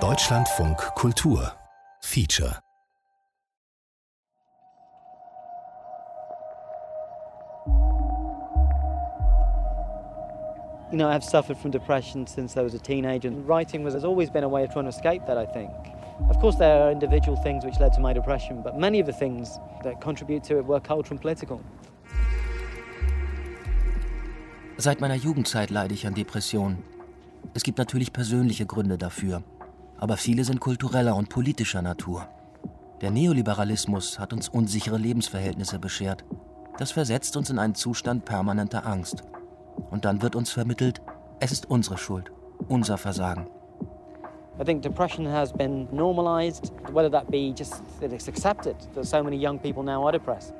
Deutschlandfunk Kultur Feature You know, I've suffered from depression since I was a teenager, and writing was, has always been a way of trying to escape that, I think. Of course, there are individual things which led to my depression, but many of the things that contribute to it were cultural and political. Seit meiner Jugendzeit leide ich an Depressionen. Es gibt natürlich persönliche Gründe dafür, aber viele sind kultureller und politischer Natur. Der Neoliberalismus hat uns unsichere Lebensverhältnisse beschert. Das versetzt uns in einen Zustand permanenter Angst. Und dann wird uns vermittelt, es ist unsere Schuld, unser Versagen. I think depression has been normalized, whether that be just that it's accepted that so many young people now are depressed.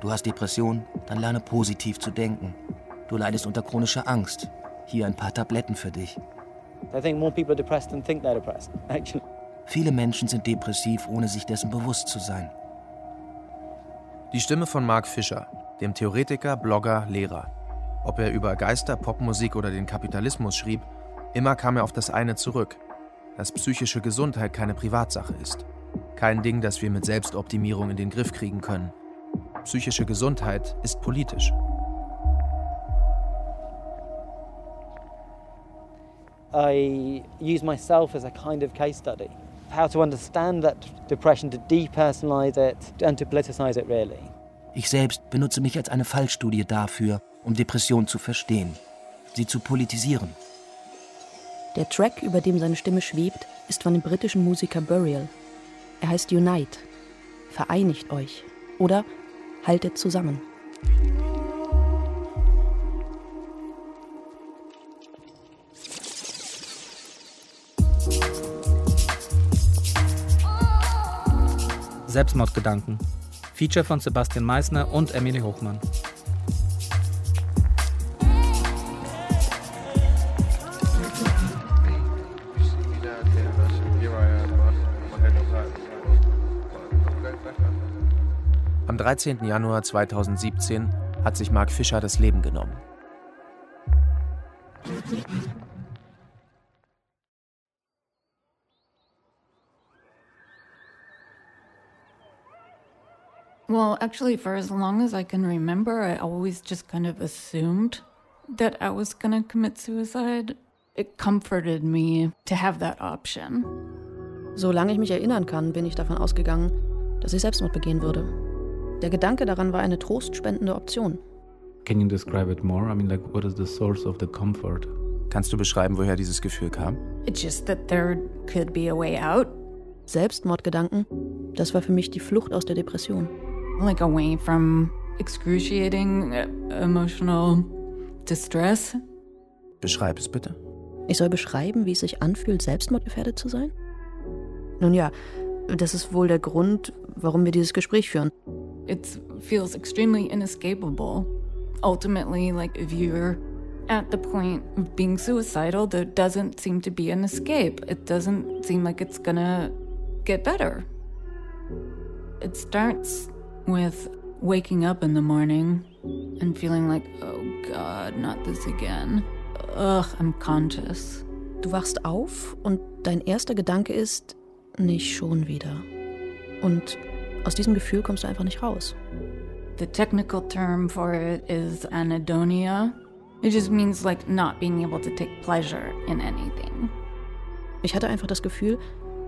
Du hast Depression, dann lerne positiv zu denken. Du leidest unter chronischer Angst. Hier ein paar Tabletten für dich. I think more people are depressed than think they're depressed, actually. Viele Menschen sind depressiv, ohne sich dessen bewusst zu sein. Die Stimme von Mark Fischer, dem Theoretiker, Blogger, Lehrer. Ob er über Geister, Popmusik oder den Kapitalismus schrieb, immer kam er auf das eine zurück, dass psychische Gesundheit keine Privatsache ist. Kein Ding, das wir mit Selbstoptimierung in den Griff kriegen können. Psychische Gesundheit ist politisch. I use myself as a kind of case study. How to understand that depression, to depersonalize it and to politicize it really. Ich selbst benutze mich als eine Fallstudie dafür, um Depression zu verstehen, sie zu politisieren. Der Track, über dem seine Stimme schwebt, ist von dem britischen Musiker Burial. Er heißt Unite. Vereinigt euch. Oder haltet zusammen. Selbstmordgedanken. Feature von Sebastian Meissner und Emily Hochmann. Am 13. Januar 2017 hat sich Mark Fischer das Leben genommen. Well, actually, for as long as I can remember, I always just kind of assumed that I was going to commit suicide. It comforted me to have that option. Solange ich mich erinnern kann, bin ich davon ausgegangen, dass ich Selbstmord begehen würde. Der Gedanke daran war eine trostspendende Option. Can you describe it more? I mean, like, what is the source of the comfort? Kannst du beschreiben, woher dieses Gefühl kam? It's just that there could be a way out. Selbstmordgedanken, das war für mich die Flucht aus der Depression. Like away from excruciating uh, emotional distress. Beschreib es bitte. Ich soll beschreiben, wie es sich anfühlt, selbstmordgefährdet zu sein? Nun ja, das ist wohl der Grund, warum wir dieses Gespräch führen. It feels extremely inescapable. Ultimately, like if you're at the point of being suicidal, there doesn't seem to be an escape. It doesn't seem like it's gonna get better. It starts with waking up in the morning and feeling like, oh God, not this again. Ugh, I'm conscious. Du wachst auf und dein erster Gedanke ist, nicht schon wieder. Und aus diesem Gefühl kommst du einfach nicht raus. The technical term for it is anhedonia. It just means like not being able to take pleasure in anything. Ich hatte einfach das Gefühl,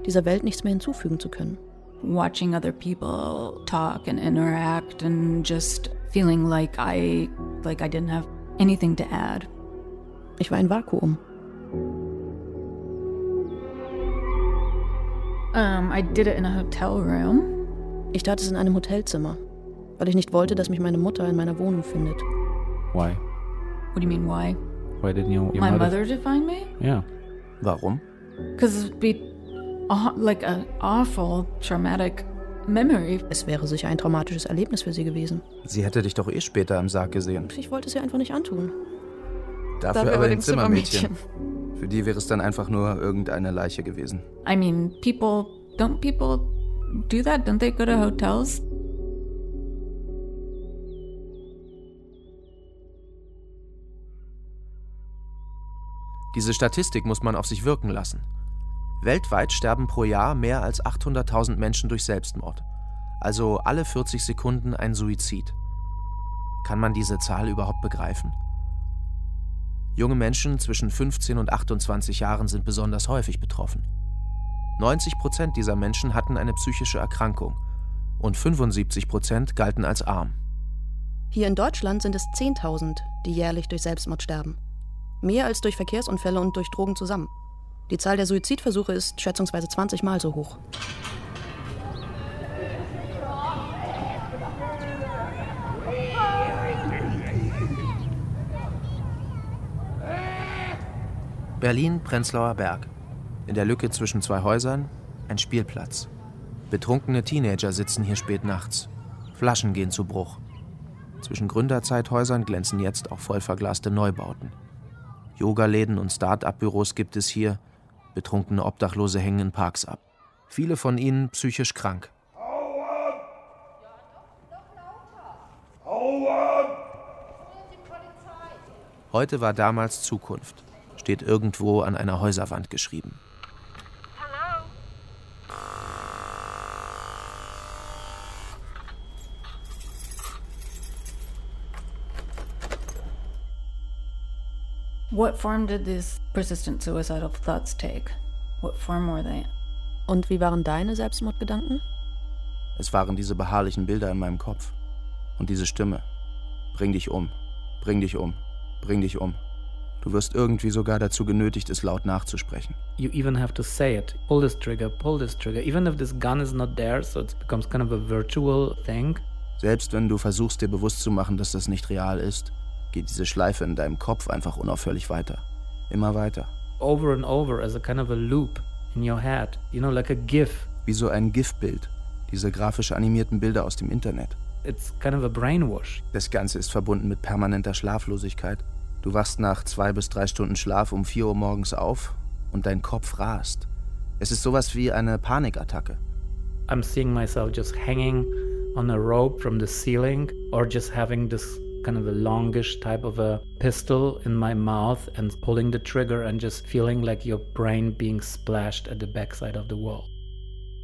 dieser Welt nichts mehr hinzufügen zu können. Watching other people talk and interact and just feeling like I like I didn't have anything to add. Ich war ein Vakuum. Um, I did it in a hotel room. Ich tat es in einem Hotelzimmer, weil ich nicht wollte, dass mich meine Mutter in meiner Wohnung findet. Why? What do you mean why? Why didn't you? your My mother define me? Yeah. Warum? Because be like an awful traumatic memory. Es wäre sicher ein traumatisches Erlebnis für sie gewesen. Sie hätte dich doch eh später im Sarg gesehen. Ich wollte es ihr einfach nicht antun. Dafür, Dafür aber ein dem Zimmermädchen. Für die wäre es dann einfach nur irgendeine Leiche gewesen. I mean, people don't people do that? Don't they go to hotels? Diese Statistik muss man auf sich wirken lassen. Weltweit sterben pro Jahr mehr als 800.000 Menschen durch Selbstmord. Also alle 40 Sekunden ein Suizid. Kann man diese Zahl überhaupt begreifen? Junge Menschen zwischen 15 und 28 Jahren sind besonders häufig betroffen. 90 Prozent dieser Menschen hatten eine psychische Erkrankung und 75 Prozent galten als arm. Hier in Deutschland sind es 10.000, die jährlich durch Selbstmord sterben. Mehr als durch Verkehrsunfälle und durch Drogen zusammen. Die Zahl der Suizidversuche ist schätzungsweise 20 Mal so hoch. Berlin, Prenzlauer Berg. In der Lücke zwischen zwei Häusern ein Spielplatz. Betrunkene Teenager sitzen hier spät nachts. Flaschen gehen zu Bruch. Zwischen Gründerzeithäusern glänzen jetzt auch vollverglaste Neubauten. Yogaläden und Start-up-Büros gibt es hier. Betrunkene Obdachlose hängen in Parks ab. Viele von ihnen psychisch krank. Heute war damals Zukunft steht irgendwo an einer Häuserwand geschrieben. What form did these persistent suicidal thoughts take? What form were they? Und wie waren deine Selbstmordgedanken? Es waren diese beharrlichen Bilder in meinem Kopf. Und diese Stimme. Bring dich um, bring dich um, bring dich um. Du wirst irgendwie sogar dazu genötigt, es laut nachzusprechen. You even have to say it. Pull this trigger, pull this trigger. Even if this gun is not there, so it becomes kind of a virtual thing. Selbst wenn du versuchst, dir bewusst zu machen, dass das nicht real ist, geht diese Schleife in deinem Kopf einfach unaufhörlich weiter. Immer weiter. Over and over as a kind of a loop in your head. You know, like a GIF. Wie so ein GIF-Bild. Diese grafisch animierten Bilder aus dem Internet. It's kind of a brainwash. Das Ganze ist verbunden mit permanenter Schlaflosigkeit Du wachst nach zwei bis drei Stunden Schlaf um vier Uhr morgens auf und dein Kopf rast. Es ist sowas wie eine Panikattacke. I'm seeing myself just hanging on a rope from the ceiling or just having this kind of a longish type of a pistol in my mouth and pulling the trigger and just feeling like your brain being splashed at the backside of the wall.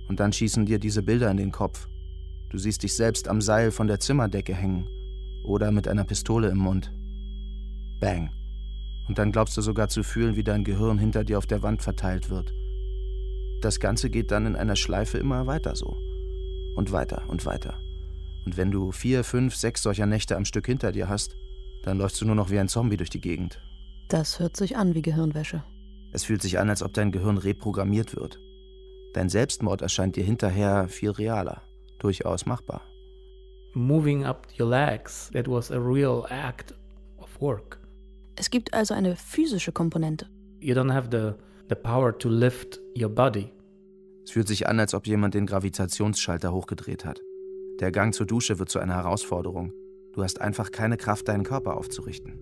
Und dann schießen dir diese Bilder in den Kopf. Du siehst dich selbst am Seil von der Zimmerdecke hängen oder mit einer Pistole im Mund. Bang. Und dann glaubst du sogar zu fühlen, wie dein Gehirn hinter dir auf der Wand verteilt wird. Das Ganze geht dann in einer Schleife immer weiter so. Und weiter und weiter. Und wenn du vier, fünf, sechs solcher Nächte am Stück hinter dir hast, dann läufst du nur noch wie ein Zombie durch die Gegend. Das hört sich an wie Gehirnwäsche. Es fühlt sich an, als ob dein Gehirn reprogrammiert wird. Dein Selbstmord erscheint dir hinterher viel realer, durchaus machbar. Moving up your legs, that was a real act of work. Es gibt also eine physische Komponente. You don't have the, the power to lift your body. Es fühlt sich an, als ob jemand den Gravitationsschalter hochgedreht hat. Der Gang zur Dusche wird zu einer Herausforderung. Du hast einfach keine Kraft, deinen Körper aufzurichten.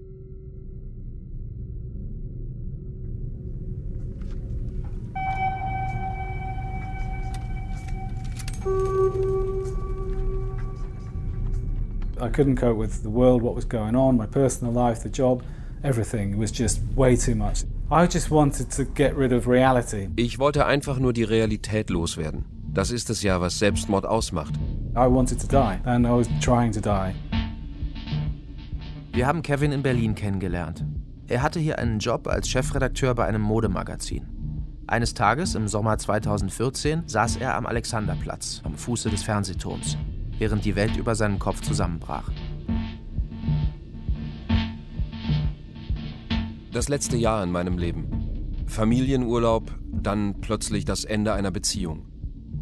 I couldn't cope with the world, what was going on, my personal life, the job. Everything was just way too much. I just wanted to get rid of reality. Ich wollte einfach nur die Realität loswerden. Das ist es ja, was Selbstmord ausmacht. I wanted to die and I was trying to die. Wir haben Kevin in Berlin kennengelernt. Er hatte hier einen Job als Chefredakteur bei einem Modemagazin. Eines Tages im Sommer 2014 saß er am Alexanderplatz, am Fuße des Fernsehturms, während die Welt über seinem Kopf zusammenbrach. Das letzte Jahr in meinem Leben. Familienurlaub, dann plötzlich das Ende einer Beziehung.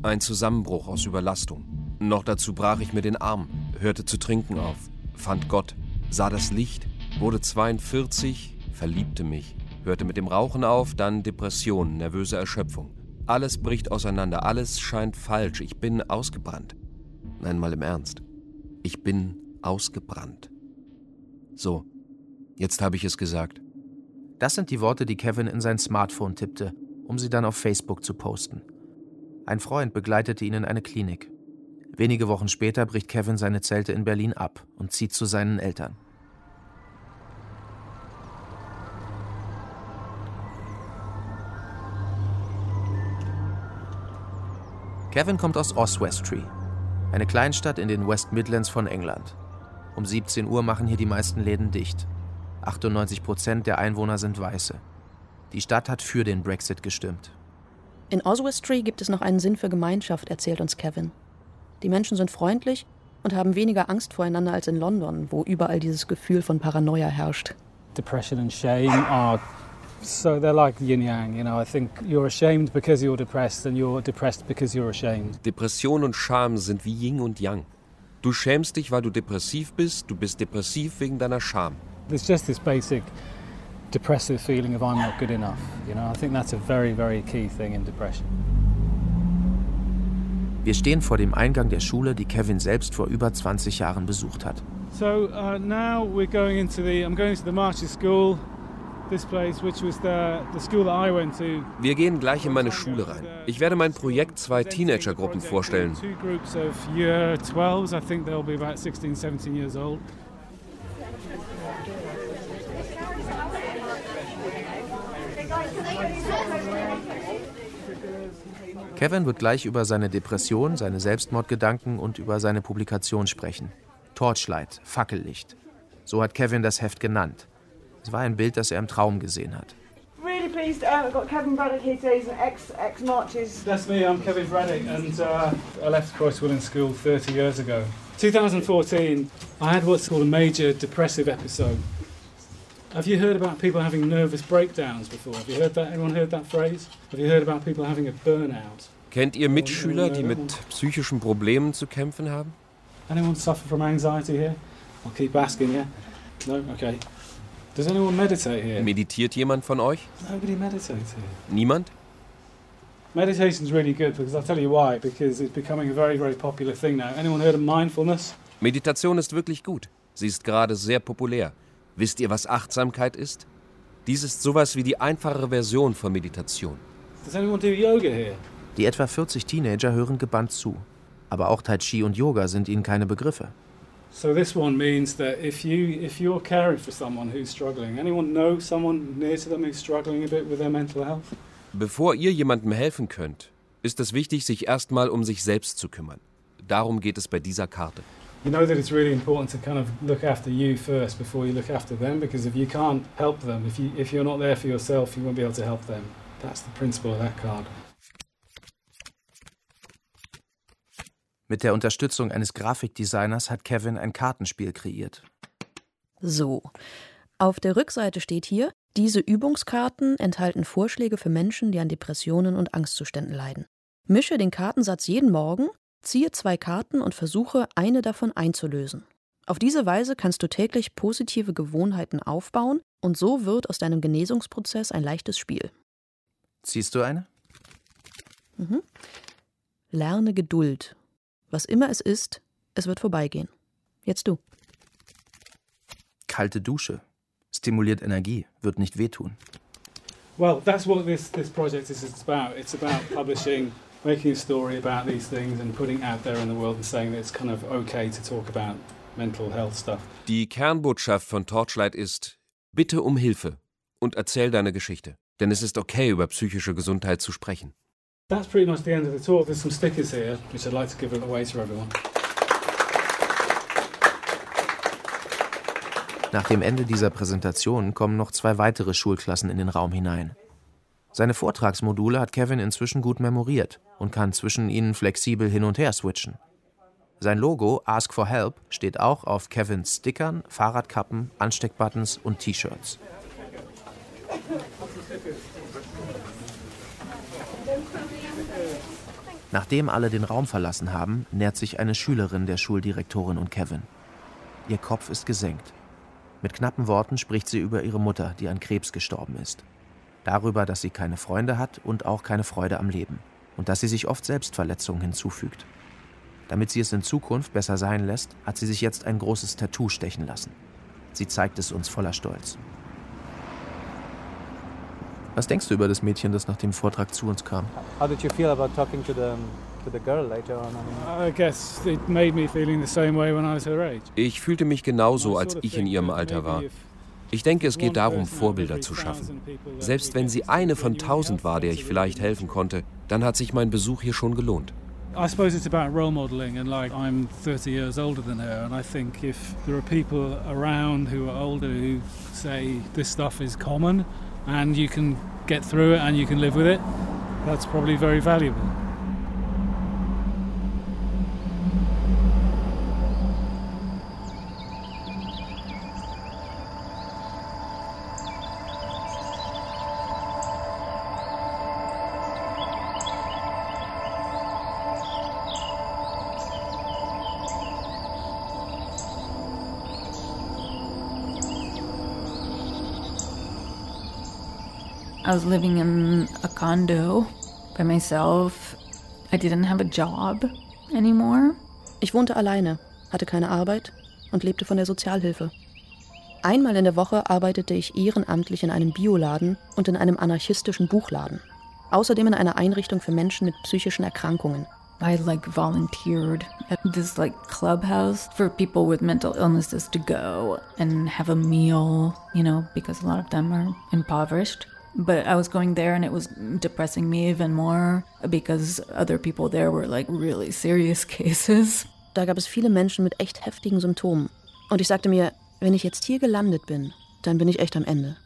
Ein Zusammenbruch aus Überlastung. Noch dazu brach ich mir den Arm, hörte zu trinken auf, fand Gott, sah das Licht, wurde 42, verliebte mich, hörte mit dem Rauchen auf, dann Depression, nervöse Erschöpfung. Alles bricht auseinander, alles scheint falsch, ich bin ausgebrannt. Nein, mal im Ernst. Ich bin ausgebrannt. So, jetzt habe ich es gesagt. Das sind die Worte, die Kevin in sein Smartphone tippte, um sie dann auf Facebook zu posten. Ein Freund begleitete ihn in eine Klinik. Wenige Wochen später bricht Kevin seine Zelte in Berlin ab und zieht zu seinen Eltern. Kevin kommt aus Oswestry, eine Kleinstadt in den West Midlands von England. Um 17 Uhr machen hier die meisten Läden dicht. 98 Prozent der Einwohner sind Weiße. Die Stadt hat für den Brexit gestimmt. In Oswestry gibt es noch einen Sinn für Gemeinschaft, erzählt uns Kevin. Die Menschen sind freundlich und haben weniger Angst voreinander als in London, wo überall dieses Gefühl von Paranoia herrscht. Depression and shame are so they're like yin yang, you know. I think you're ashamed because you're depressed and you're depressed because you're ashamed. Depression und Scham sind wie Yin und Yang. Du schämst dich, weil du depressiv bist, du bist depressiv wegen deiner Scham. There's just this basic depressive feeling of I'm not good enough, you know. I think that's a very very key thing in depression. Wir stehen vor dem Eingang der Schule, die Kevin selbst vor über 20 Jahren besucht hat. So uh, now we're going into the I'm going to the Marches School. This place, which was the, the school that I went to. Wir gehen gleich in meine Schule rein. Ich werde mein Projekt zwei Teenagergruppen vorstellen. Two groups of year 12s. I think they'll be about 16, 17 years old. Kevin wird gleich über seine Depression, seine Selbstmordgedanken und über seine Publikation sprechen. Torchlight, Fackellicht. So hat Kevin das Heft genannt. Es war ein Bild, das er im Traum gesehen hat. Really pleased. Um, I've got Kevin Braddock here today. He's an ex ex Marches. That's me. I'm Kevin Braddock, and uh, I left Crosswillen School 30 years ago. 2014, I had what's called a major depressive episode. Have you heard about people having nervous breakdowns before? Have you heard that? Anyone heard that phrase? Have you heard about people having a burnout? Kennt ihr Mitschüler, die mit psychischen Problemen zu kämpfen haben? Anyone suffer from anxiety here? I'll keep asking, yeah? No? Okay. Does anyone meditate here? Meditiert jemand von euch? Nobody meditates here. Niemand? Meditation's really good because I'll tell you why. Because it's becoming a very, very popular thing now. Anyone heard of mindfulness? Meditation ist wirklich gut. Sie ist gerade sehr populär. Wisst ihr, was Achtsamkeit ist? Dies ist sowas wie die einfachere Version von Meditation. Does anyone do yoga here? Die etwa 40 Teenager hören gebannt zu. Aber auch Tai Chi und Yoga sind ihnen keine Begriffe. So this one means that if you if you're caring for someone who's struggling, anyone know someone near to them who's struggling a bit with their mental health? Bevor ihr jemandem helfen könnt, ist es wichtig, sich erstmal um sich selbst zu kümmern. Darum geht es bei dieser Karte. You know that it's really important to kind of look after you first before you look after them because if you can't help them, if you if you're not there for yourself, you won't be able to help them. That's the principle of that card. Mit der Unterstützung eines Grafikdesigners hat Kevin ein Kartenspiel kreiert. So. Auf der Rückseite steht hier, diese Übungskarten enthalten Vorschläge für Menschen, die an Depressionen und Angstzuständen leiden. Mische den Kartensatz jeden Morgen, ziehe zwei Karten und versuche, eine davon einzulösen. Auf diese Weise kannst du täglich positive Gewohnheiten aufbauen und so wird aus deinem Genesungsprozess ein leichtes Spiel. Ziehst du eine? Mhm. Lerne Geduld. Was immer es ist, es wird vorbeigehen. Jetzt du. Kalte Dusche. Stimuliert Energie, wird nicht wehtun. Well, that's what this this project is about. It's about publishing, making a story about these things and putting it out there in the world and saying that it's kind of okay to talk about mental health stuff. Die Kernbotschaft von Torchlight ist: Bitte um Hilfe und erzähl deine Geschichte. Denn es ist okay, über psychische Gesundheit zu sprechen. That's pretty much the end of the talk. There's some stickers here, which I'd like to give away to everyone. Nach dem Ende dieser Präsentation kommen noch zwei weitere Schulklassen in den Raum hinein. Seine Vortragsmodule hat Kevin inzwischen gut memoriert und kann zwischen ihnen flexibel hin und her switchen. Sein Logo Ask for Help steht auch auf Kevins Stickern, Fahrradkappen, Ansteckbuttons und T-Shirts. Nachdem alle den Raum verlassen haben, nähert sich eine Schülerin der Schuldirektorin und Kevin. Ihr Kopf ist gesenkt. Mit knappen Worten spricht sie über ihre Mutter, die an Krebs gestorben ist. Darüber, dass sie keine Freunde hat und auch keine Freude am Leben. Und dass sie sich oft Selbstverletzungen hinzufügt. Damit sie es in Zukunft besser sein lässt, hat sie sich jetzt ein großes Tattoo stechen lassen. Sie zeigt es uns voller Stolz. Was denkst du über das Mädchen, das nach dem Vortrag zu uns kam? How did you feel about talking to the to the girl later on? I mean, I guess it made me feeling the same way when I was her age. Ich fühlte mich genauso, als ich in ihrem Alter war. Ich denke, es geht darum, Vorbilder zu schaffen. Selbst wenn sie eine von tausend war, der ich vielleicht helfen konnte, dann hat sich mein Besuch hier schon gelohnt. I suppose it's about role modeling, and like I'm 30 years older than her, and I think if there are people around who are older who say this stuff is common and you can get through it and you can live with it, that's probably very valuable. I was living in a condo by myself. I didn't have a job anymore. Ich wohnte alleine, hatte keine Arbeit und lebte von der Sozialhilfe. Einmal in der Woche arbeitete ich ehrenamtlich in einem Bioladen und in einem anarchistischen Buchladen. Außerdem in einer Einrichtung für Menschen mit psychischen Erkrankungen. I like volunteered at this like clubhouse for people with mental illnesses to go and have a meal, you know, because a lot of them are impoverished. But I was going there and it was depressing me even more because other people there were like really serious cases. Da gab es viele Menschen mit echt heftigen Symptomen. Und ich sagte mir, wenn ich jetzt hier gelandet bin, dann bin ich echt am Ende.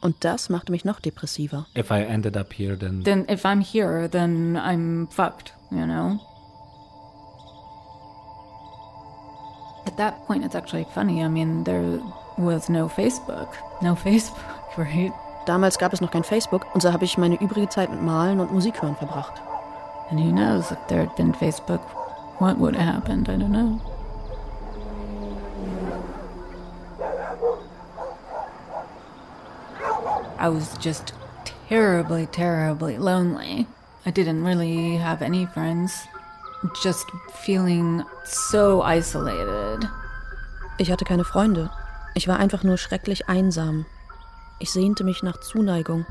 Und das machte mich noch depressiver. If I ended up here, then. Then if I'm here, then I'm fucked, you know? At that point, it's actually funny. I mean, there was no Facebook. No Facebook, right? Damals gab es noch kein Facebook und so habe ich meine übrige Zeit mit Malen und Musik hören verbracht. And who knows if there had been Facebook, what would have happened? I don't know. I was just terribly, terribly lonely. I didn't really have any friends. Just feeling so isolated. Ich hatte keine Freunde. Ich war einfach nur schrecklich einsam. Ich sehnte mich nach Zuneigung.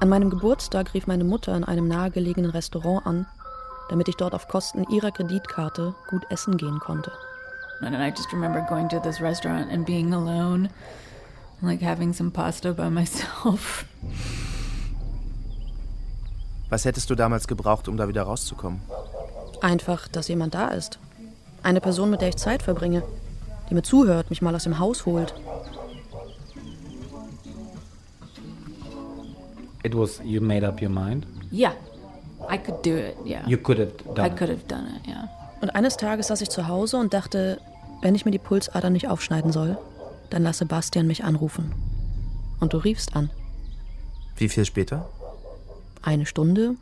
An meinem Geburtstag rief meine Mutter in einem nahegelegenen Restaurant an, damit ich dort auf Kosten ihrer Kreditkarte gut essen gehen konnte. And I just remember going to this restaurant and being alone, like having some pasta by myself. Was hättest du damals gebraucht, um da wieder rauszukommen? Einfach, dass jemand da ist. Eine Person, mit der ich Zeit verbringe, die mir zuhört, mich mal aus dem Haus holt. It was you made up your mind. Yeah, I could do it. Yeah, You could have done I could have done it. Yeah. Und eines Tages saß ich zu Hause und dachte, wenn ich mir die Pulsader nicht aufschneiden soll, dann lass Sebastian mich anrufen. Und du riefst an. Wie viel später? Eine Stunde,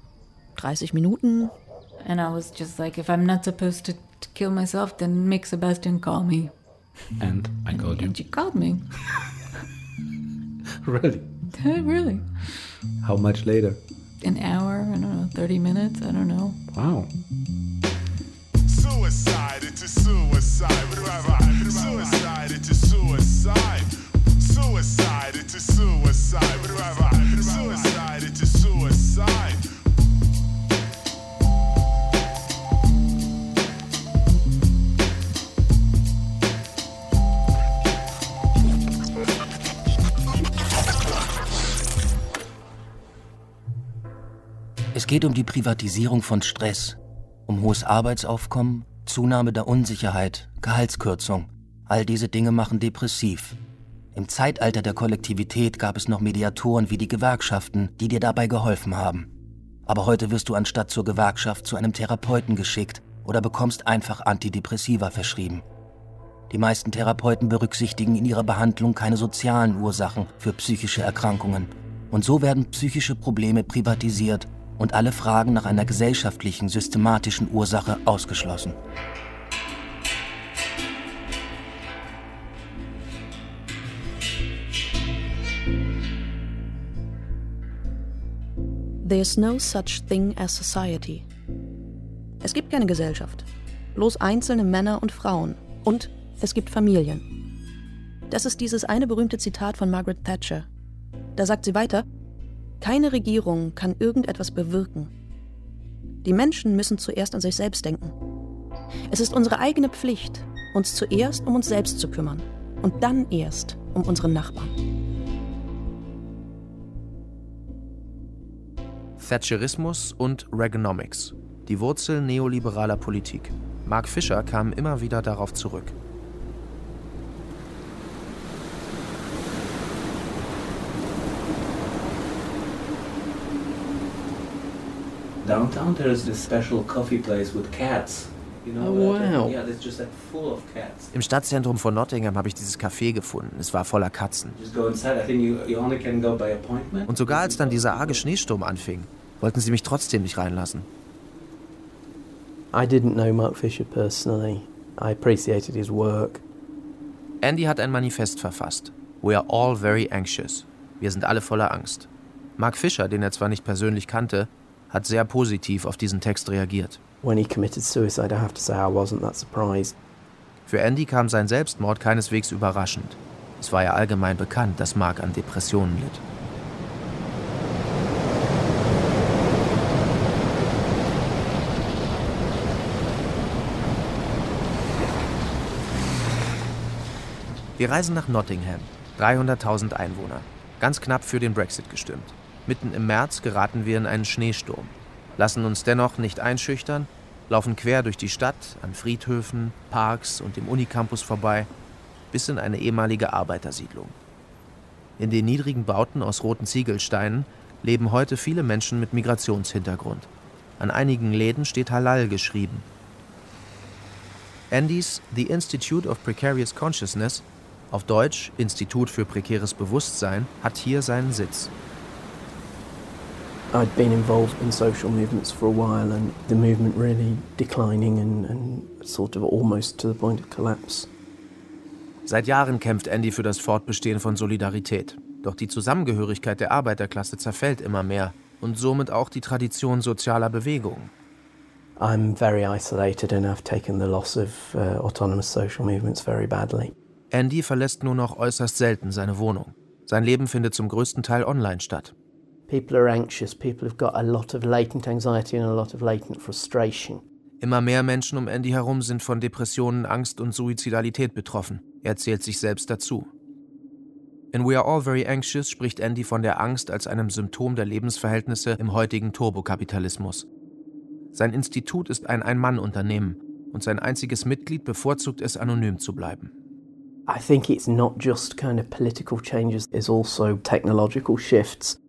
30 Minuten. And I was just like, if I'm not supposed to, to kill myself, then make Sebastian call me. And I called you. And you called me. Really? Really? How much later? An hour? I don't know. 30 minutes? I don't know. Wow. Suicide, it's a suicide. Suicide, it's a suicide. Suicide, it's a suicide. Suicide, it's a suicide. Es geht um die Privatisierung von Stress, um hohes Arbeitsaufkommen, Zunahme der Unsicherheit, Gehaltskürzung. All diese Dinge machen depressiv. Im Zeitalter der Kollektivität gab es noch Mediatoren wie die Gewerkschaften, die dir dabei geholfen haben. Aber heute wirst du anstatt zur Gewerkschaft zu einem Therapeuten geschickt oder bekommst einfach Antidepressiva verschrieben. Die meisten Therapeuten berücksichtigen in ihrer Behandlung keine sozialen Ursachen für psychische Erkrankungen. Und so werden psychische Probleme privatisiert und alle Fragen nach einer gesellschaftlichen, systematischen Ursache ausgeschlossen. There's no such thing as society. Es gibt keine Gesellschaft, bloß einzelne Männer und Frauen. Und es gibt Familien. Das ist dieses eine berühmte Zitat von Margaret Thatcher. Da sagt sie weiter, keine Regierung kann irgendetwas bewirken. Die Menschen müssen zuerst an sich selbst denken. Es ist unsere eigene Pflicht, uns zuerst um uns selbst zu kümmern und dann erst um unseren Nachbarn. Thatcherismus und Reaganomics. Die Wurzel neoliberaler Politik. Mark Fischer kam immer wieder darauf zurück. Downtown, there is this special coffee place with cats. You know, Oh, wow. Yeah, it's just like full of cats. Im Stadtzentrum von Nottingham habe ich dieses Café gefunden. Es war voller Katzen. Just go inside. I think you, you only can go by appointment. Und sogar als dann dieser arge Schneesturm anfing, wollten sie mich trotzdem nicht reinlassen. I didn't know Mark Fisher personally. I appreciated his work. Andy hat ein Manifest verfasst. We are all very anxious. Wir sind alle voller Angst. Mark Fischer, den er zwar nicht persönlich kannte, hat sehr positiv auf diesen Text reagiert. Für Andy kam sein Selbstmord keineswegs überraschend. Es war ja allgemein bekannt, dass Mark an Depressionen litt. Wir reisen nach Nottingham, 300.000 Einwohner. Ganz knapp für den Brexit gestimmt. Mitten im März geraten wir in einen Schneesturm, lassen uns dennoch nicht einschüchtern, laufen quer durch die Stadt, an Friedhöfen, Parks und dem Unicampus vorbei, bis in eine ehemalige Arbeitersiedlung. In den niedrigen Bauten aus roten Ziegelsteinen leben heute viele Menschen mit Migrationshintergrund. An einigen Läden steht Halal geschrieben. Andys The Institute of Precarious Consciousness, auf Deutsch Institut für prekäres Bewusstsein, hat hier seinen Sitz. I'd been involved in social movements for a while and the movement really declining and, and sort of almost to the point of collapse. Seit Jahren kämpft Andy für das Fortbestehen von Solidarität. Doch die Zusammengehörigkeit der Arbeiterklasse zerfällt immer mehr und somit auch die Tradition sozialer Bewegungen. I'm very isolated and I've taken the loss of uh, autonomous social movements very badly. Andy verlässt nur noch äußerst selten seine Wohnung. Sein Leben findet zum größten Teil online statt. People are anxious, people have got a lot of latent anxiety and a lot of latent frustration. Immer mehr Menschen um Andy herum sind von Depressionen, Angst und Suizidalität betroffen. Er zählt sich selbst dazu. In We Are All Very Anxious spricht Andy von der Angst als einem Symptom der Lebensverhältnisse im heutigen Turbokapitalismus. Sein Institut ist ein Ein-Mann-Unternehmen und sein einziges Mitglied bevorzugt es, anonym zu bleiben. I think it's not just kind of political changes, it's also technological shifts.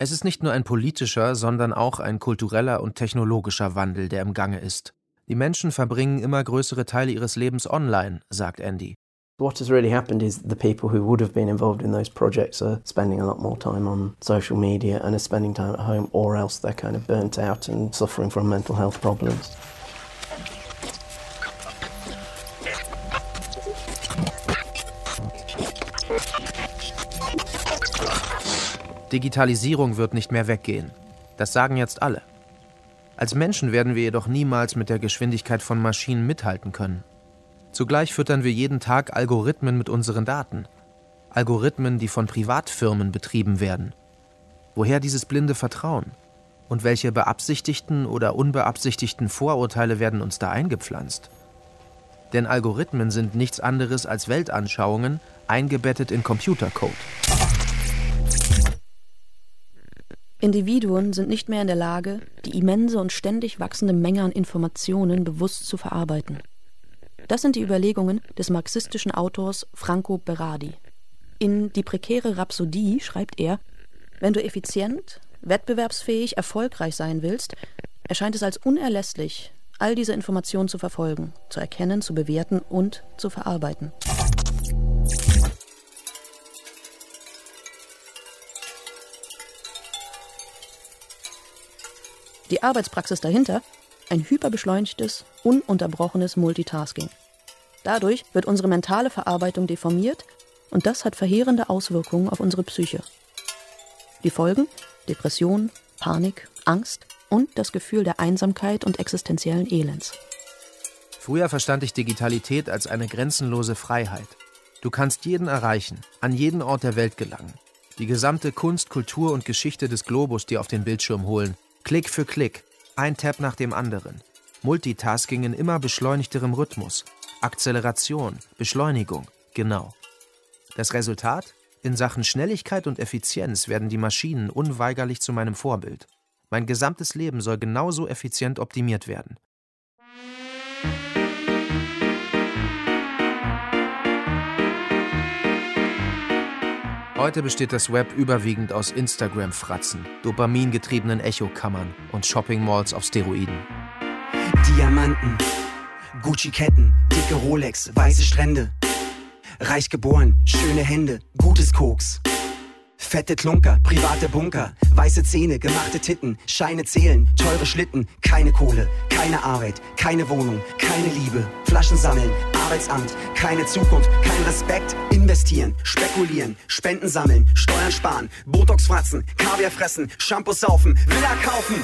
Es ist nicht nur ein politischer, sondern auch ein kultureller und technologischer Wandel, der im Gange ist. Die Menschen verbringen immer größere Teile ihres Lebens online, sagt Andy. What has really happened is the people who would have been involved in those projects are spending a lot more time on social media and are spending time at home, or else they're kind of burnt out and suffering from mental health problems. Digitalisierung wird nicht mehr weggehen. Das sagen jetzt alle. Als Menschen werden wir jedoch niemals mit der Geschwindigkeit von Maschinen mithalten können. Zugleich füttern wir jeden Tag Algorithmen mit unseren Daten. Algorithmen, die von Privatfirmen betrieben werden. Woher dieses blinde Vertrauen? Und welche beabsichtigten oder unbeabsichtigten Vorurteile werden uns da eingepflanzt? Denn Algorithmen sind nichts anderes als Weltanschauungen, eingebettet in Computercode. Individuen sind nicht mehr in der Lage, die immense und ständig wachsende Menge an Informationen bewusst zu verarbeiten. Das sind die Überlegungen des marxistischen Autors Franco Berardi. In Die prekäre Rhapsodie schreibt er, wenn du effizient, wettbewerbsfähig, erfolgreich sein willst, erscheint es als unerlässlich, all diese Informationen zu verfolgen, zu erkennen, zu bewerten und zu verarbeiten. Die Arbeitspraxis dahinter ein hyperbeschleunigtes, ununterbrochenes Multitasking. Dadurch wird unsere mentale Verarbeitung deformiert und das hat verheerende Auswirkungen auf unsere Psyche. Die Folgen? Depression, Panik, Angst und das Gefühl der Einsamkeit und existenziellen Elends. Früher verstand ich Digitalität als eine grenzenlose Freiheit. Du kannst jeden erreichen, an jeden Ort der Welt gelangen. Die gesamte Kunst, Kultur und Geschichte des Globus dir auf den Bildschirm holen. Klick für Klick, ein Tab nach dem anderen. Multitasking in immer beschleunigterem Rhythmus. Akzeleration, Beschleunigung, genau. Das Resultat? In Sachen Schnelligkeit und Effizienz werden die Maschinen unweigerlich zu meinem Vorbild. Mein gesamtes Leben soll genauso effizient optimiert werden. Heute besteht das Web überwiegend aus Instagram-Fratzen, dopamingetriebenen Echokammern und Shopping-Malls auf Steroiden. Diamanten, Gucci-Ketten, dicke Rolex, weiße Strände. Reich geboren, schöne Hände, gutes Koks. Fette Klunker, private Bunker, weiße Zähne, gemachte Titten, Scheine zählen, teure Schlitten, keine Kohle, keine Arbeit, keine Wohnung, keine Liebe, Flaschen sammeln, Arbeitsamt, keine Zukunft, kein Respekt, investieren, spekulieren, Spenden sammeln, Steuern sparen, Botox fratzen, Kaviar fressen, Shampoo saufen, Villa kaufen.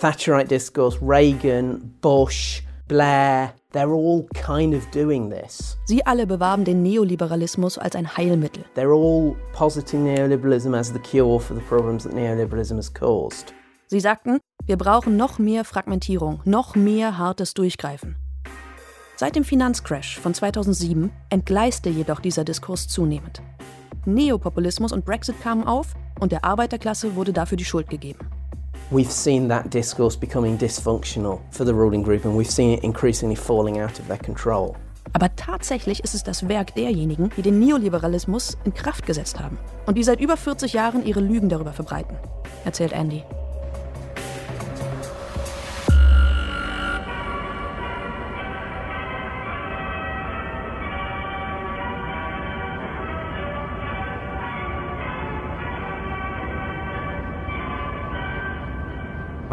Thatcherite discourse, Reagan, Bush, Blair, they're all kind of doing this. Sie alle bewarben den Neoliberalismus als ein Heilmittel. They're all positing neoliberalism as the cure for the problems that neoliberalism has caused. Sie sagten, wir brauchen noch mehr Fragmentierung, noch mehr hartes Durchgreifen. Seit dem Finanzcrash von 2007 entgleiste jedoch dieser Diskurs zunehmend. Neopopulismus und Brexit kamen auf und der Arbeiterklasse wurde dafür die Schuld gegeben. We've seen that discourse becoming dysfunctional for the ruling group and we've seen it increasingly falling out of their control. Aber tatsächlich ist es das Werk derjenigen, die den Neoliberalismus in Kraft gesetzt haben und die seit über 40 Jahren ihre Lügen darüber verbreiten, erzählt Andy.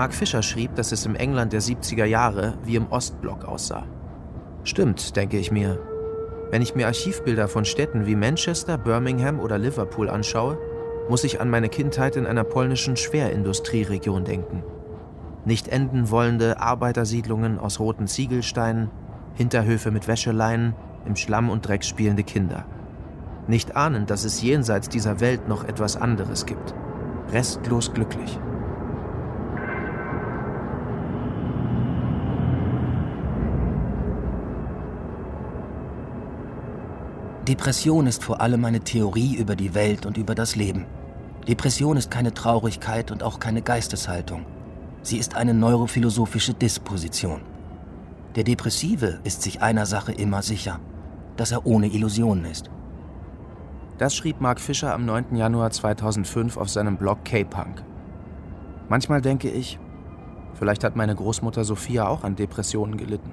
Mark Fischer schrieb, dass es im England der 70er Jahre wie im Ostblock aussah. Stimmt, denke ich mir. Wenn ich mir Archivbilder von Städten wie Manchester, Birmingham oder Liverpool anschaue, muss ich an meine Kindheit in einer polnischen Schwerindustrieregion denken. Nicht enden wollende Arbeitersiedlungen aus roten Ziegelsteinen, Hinterhöfe mit Wäscheleinen, im Schlamm und Dreck spielende Kinder. Nicht ahnend, dass es jenseits dieser Welt noch etwas anderes gibt. Restlos glücklich. Depression ist vor allem eine Theorie über die Welt und über das Leben. Depression ist keine Traurigkeit und auch keine Geisteshaltung. Sie ist eine neurophilosophische Disposition. Der Depressive ist sich einer Sache immer sicher, dass er ohne Illusionen ist. Das schrieb Mark Fischer am 9. Januar 2005 auf seinem Blog K-Punk. Manchmal denke ich, vielleicht hat meine Großmutter Sophia auch an Depressionen gelitten.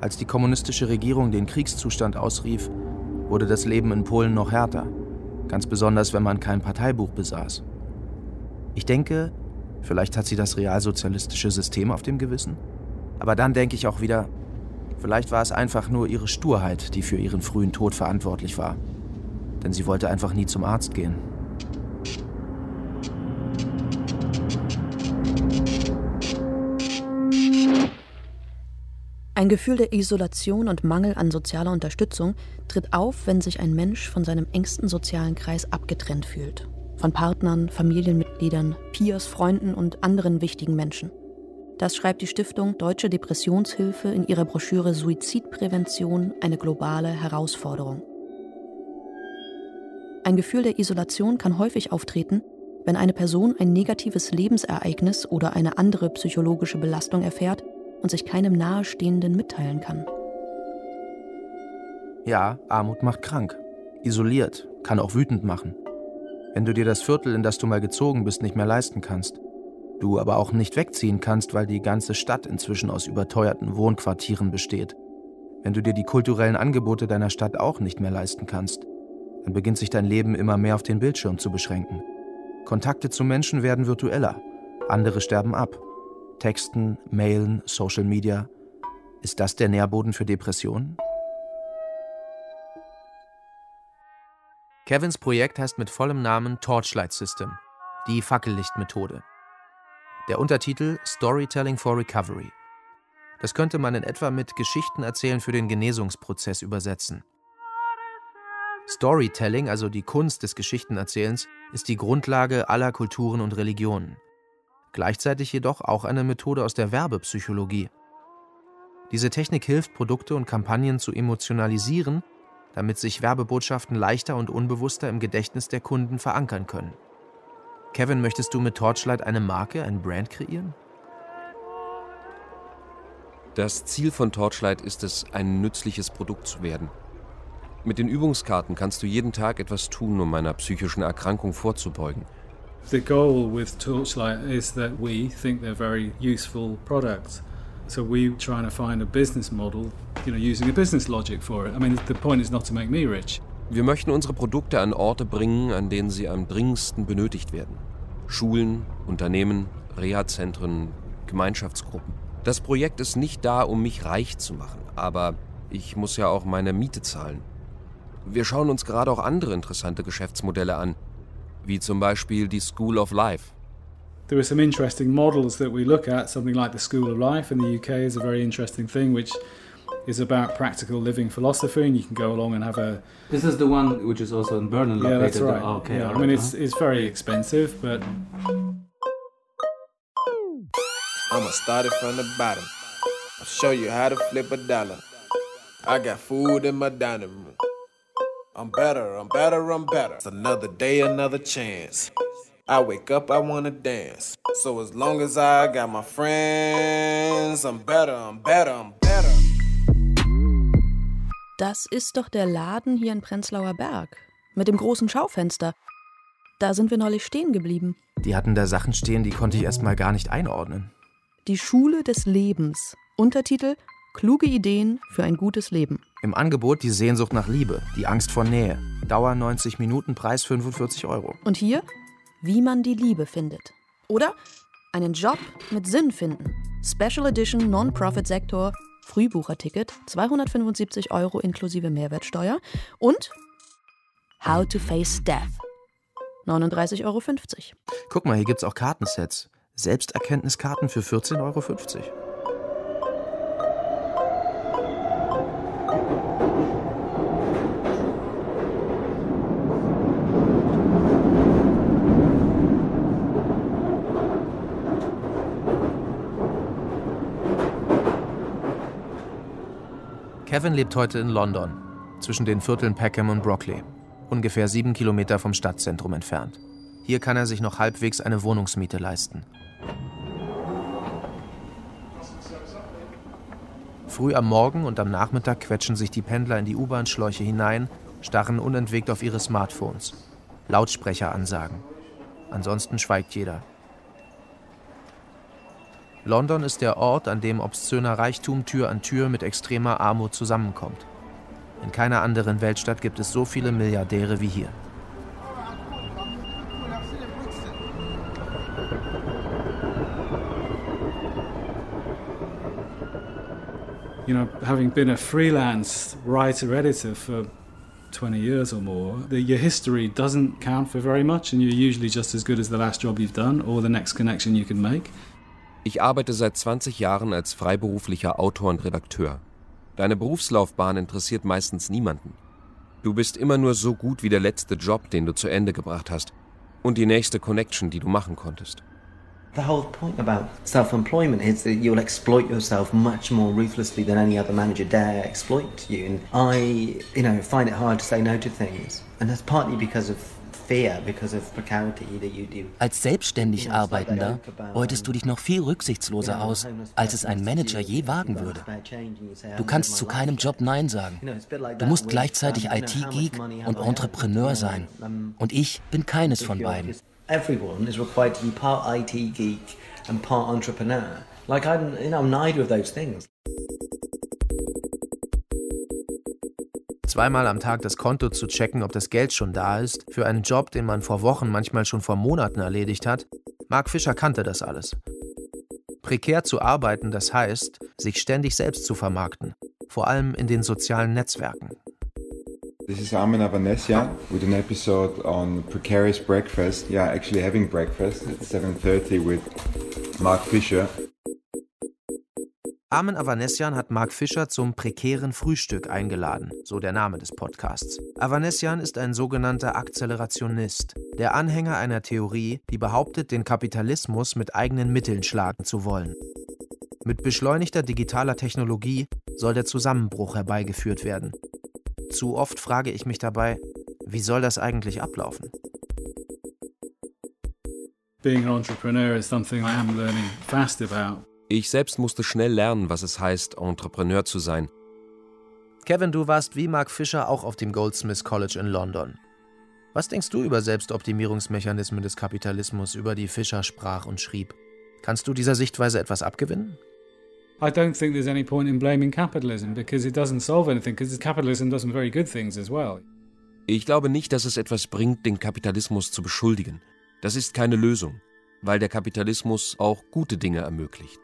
Als die kommunistische Regierung den Kriegszustand ausrief, wurde das Leben in Polen noch härter, ganz besonders wenn man kein Parteibuch besaß. Ich denke, vielleicht hat sie das realsozialistische System auf dem Gewissen. Aber dann denke ich auch wieder, vielleicht war es einfach nur ihre Sturheit, die für ihren frühen Tod verantwortlich war. Denn sie wollte einfach nie zum Arzt gehen. Ein Gefühl der Isolation und Mangel an sozialer Unterstützung tritt auf, wenn sich ein Mensch von seinem engsten sozialen Kreis abgetrennt fühlt. Von Partnern, Familienmitgliedern, Peers, Freunden und anderen wichtigen Menschen. Das schreibt die Stiftung Deutsche Depressionshilfe in ihrer Broschüre Suizidprävention eine globale Herausforderung. Ein Gefühl der Isolation kann häufig auftreten, wenn eine Person ein negatives Lebensereignis oder eine andere psychologische Belastung erfährt und sich keinem Nahestehenden mitteilen kann. Ja, Armut macht krank. Isoliert, kann auch wütend machen. Wenn du dir das Viertel, in das du mal gezogen bist, nicht mehr leisten kannst, du aber auch nicht wegziehen kannst, weil die ganze Stadt inzwischen aus überteuerten Wohnquartieren besteht, wenn du dir die kulturellen Angebote deiner Stadt auch nicht mehr leisten kannst, dann beginnt sich dein Leben immer mehr auf den Bildschirm zu beschränken. Kontakte zu Menschen werden virtueller, andere sterben ab. Texten, Mailen, Social Media. Ist das der Nährboden für Depressionen? Kevins Projekt heißt mit vollem Namen Torchlight System, die Fackellichtmethode. Der Untertitel Storytelling for Recovery. Das könnte man in etwa mit Geschichten erzählen für den Genesungsprozess übersetzen. Storytelling, also die Kunst des Geschichtenerzählens, ist die Grundlage aller Kulturen und Religionen gleichzeitig jedoch auch eine Methode aus der Werbepsychologie. Diese Technik hilft, Produkte und Kampagnen zu emotionalisieren, damit sich Werbebotschaften leichter und unbewusster im Gedächtnis der Kunden verankern können. Kevin, möchtest du mit Torchlight eine Marke, ein Brand kreieren? Das Ziel von Torchlight ist es, ein nützliches Produkt zu werden. Mit den Übungskarten kannst du jeden Tag etwas tun, um einer psychischen Erkrankung vorzubeugen. The goal with Torchlight is that we think they're very useful products. So we're trying to find a business model, you know, using a business logic for it. I mean, the point is not to make me rich. Wir möchten unsere Produkte an Orte bringen, an denen sie am dringendsten benötigt werden. Schulen, Unternehmen, Reha-Zentren, Gemeinschaftsgruppen. Das Projekt ist nicht da, um mich reich zu machen, aber ich muss ja auch meine Miete zahlen. Wir schauen uns gerade auch andere interessante Geschäftsmodelle an, wie zum Beispiel die School of Life. There are some interesting models that we look at, something like the School of Life in the UK is a very interesting thing, which is about practical living philosophy, and you can go along and have a. This is the one which is also in Berlin Yeah, that's right. Oh, okay. yeah, all I mean, right, it's it's very expensive, but I'ma start it from the bottom. I'll show you how to flip a dollar. I got food in my dining room. I'm better, I'm better, I'm better. It's another day, another chance. I wake up, I wanna dance. So as long as I got my friends, I'm better, I'm better, I'm better. Das ist doch der Laden hier in Prenzlauer Berg. Mit dem großen Schaufenster. Da sind wir neulich stehen geblieben. Die hatten da Sachen stehen, die konnte ich erst mal gar nicht einordnen. Die Schule des Lebens. Untertitel Kluge Ideen für ein gutes Leben. Im Angebot die Sehnsucht nach Liebe, die Angst vor Nähe. Dauer 90 Minuten, Preis 45 Euro. Und hier, wie man die Liebe findet. Oder einen Job mit Sinn finden. Special Edition Non-Profit-Sektor, Frühbucherticket, 275 Euro inklusive Mehrwertsteuer. Und How to Face Death, 39,50 Euro. Guck mal, hier gibt's auch Kartensets. Selbsterkenntniskarten für 14,50 Euro. Kevin lebt heute in London, zwischen den Vierteln Peckham und Brockley, ungefähr sieben Kilometer vom Stadtzentrum entfernt. Hier kann er sich noch halbwegs eine Wohnungsmiete leisten. Früh am Morgen und am Nachmittag quetschen sich die Pendler in die U-Bahn-Schläuche hinein, starren unentwegt auf ihre Smartphones. Lautsprecheransagen. Ansonsten schweigt jeder. London ist der Ort, an dem obszöner Reichtum Tür an Tür mit extremer Armut zusammenkommt. In keiner anderen Weltstadt gibt es so viele Milliardäre wie hier. you know, having been a freelance writer editor for 20 years or more, the, your history doesn't count for very much, and you're usually just as good as the last job you've done or the next connection you can make. Ich arbeite seit 20 Jahren als freiberuflicher Autor und Redakteur. Deine Berufslaufbahn interessiert meistens niemanden. Du bist immer nur so gut wie der letzte Job, den du zu Ende gebracht hast und die nächste Connection, die du machen konntest. The whole point about self employment is that you'll exploit yourself much more ruthlessly than any other manager dare exploit you. And I, you know, find it hard to say no to things. And that's partly because of Als selbstständig Arbeitender beutest du dich noch viel rücksichtsloser aus, als es ein Manager je wagen würde. Du kannst zu keinem Job Nein sagen. Du musst gleichzeitig IT-Geek und Entrepreneur sein. Und ich bin keines von beiden. Everyone is required to be part IT geek and part entrepreneur. Like I'm, you know, I'm neither of those things. Zweimal am Tag das Konto zu checken, ob das Geld schon da ist, für einen Job, den man vor Wochen, manchmal schon vor Monaten erledigt hat, Mark Fischer kannte das alles. Prekär zu arbeiten, das heißt, sich ständig selbst zu vermarkten, vor allem in den sozialen Netzwerken. This is Amina Vanessa with an episode on precarious breakfast. Yeah, actually having breakfast at 7:30 with Mark Fisher. Armin Avanesian hat Mark Fischer zum prekären Frühstück eingeladen, so der Name des Podcasts. Avanesian ist ein sogenannter Akzelerationist, der Anhänger einer Theorie, die behauptet, den Kapitalismus mit eigenen Mitteln schlagen zu wollen. Mit beschleunigter digitaler Technologie soll der Zusammenbruch herbeigeführt werden. Zu oft frage ich mich dabei, wie soll das eigentlich ablaufen? Being an entrepreneur is something I am learning fast about. Ich selbst musste schnell lernen, was es heißt, Entrepreneur zu sein. Kevin, du warst wie Mark Fisher auch auf dem Goldsmiths College in London. Was denkst du über Selbstoptimierungsmechanismen des Kapitalismus, über die Fischer sprach und schrieb? Kannst du dieser Sichtweise etwas abgewinnen? I don't think there's any point in blaming capitalism because it doesn't solve anything, because capitalism does some very good things as well. Ich glaube nicht, dass es etwas bringt, den Kapitalismus zu beschuldigen. Das ist keine Lösung, weil der Kapitalismus auch gute Dinge ermöglicht.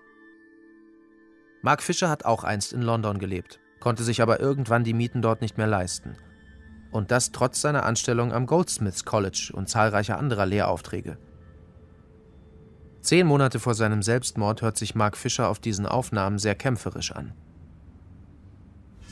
Mark Fisher hat auch einst in London gelebt, konnte sich aber irgendwann die Mieten dort nicht mehr leisten. Und das trotz seiner Anstellung am Goldsmiths College und zahlreicher anderer Lehraufträge. Zehn Monate vor seinem Selbstmord hört sich Mark Fisher auf diesen Aufnahmen sehr kämpferisch an.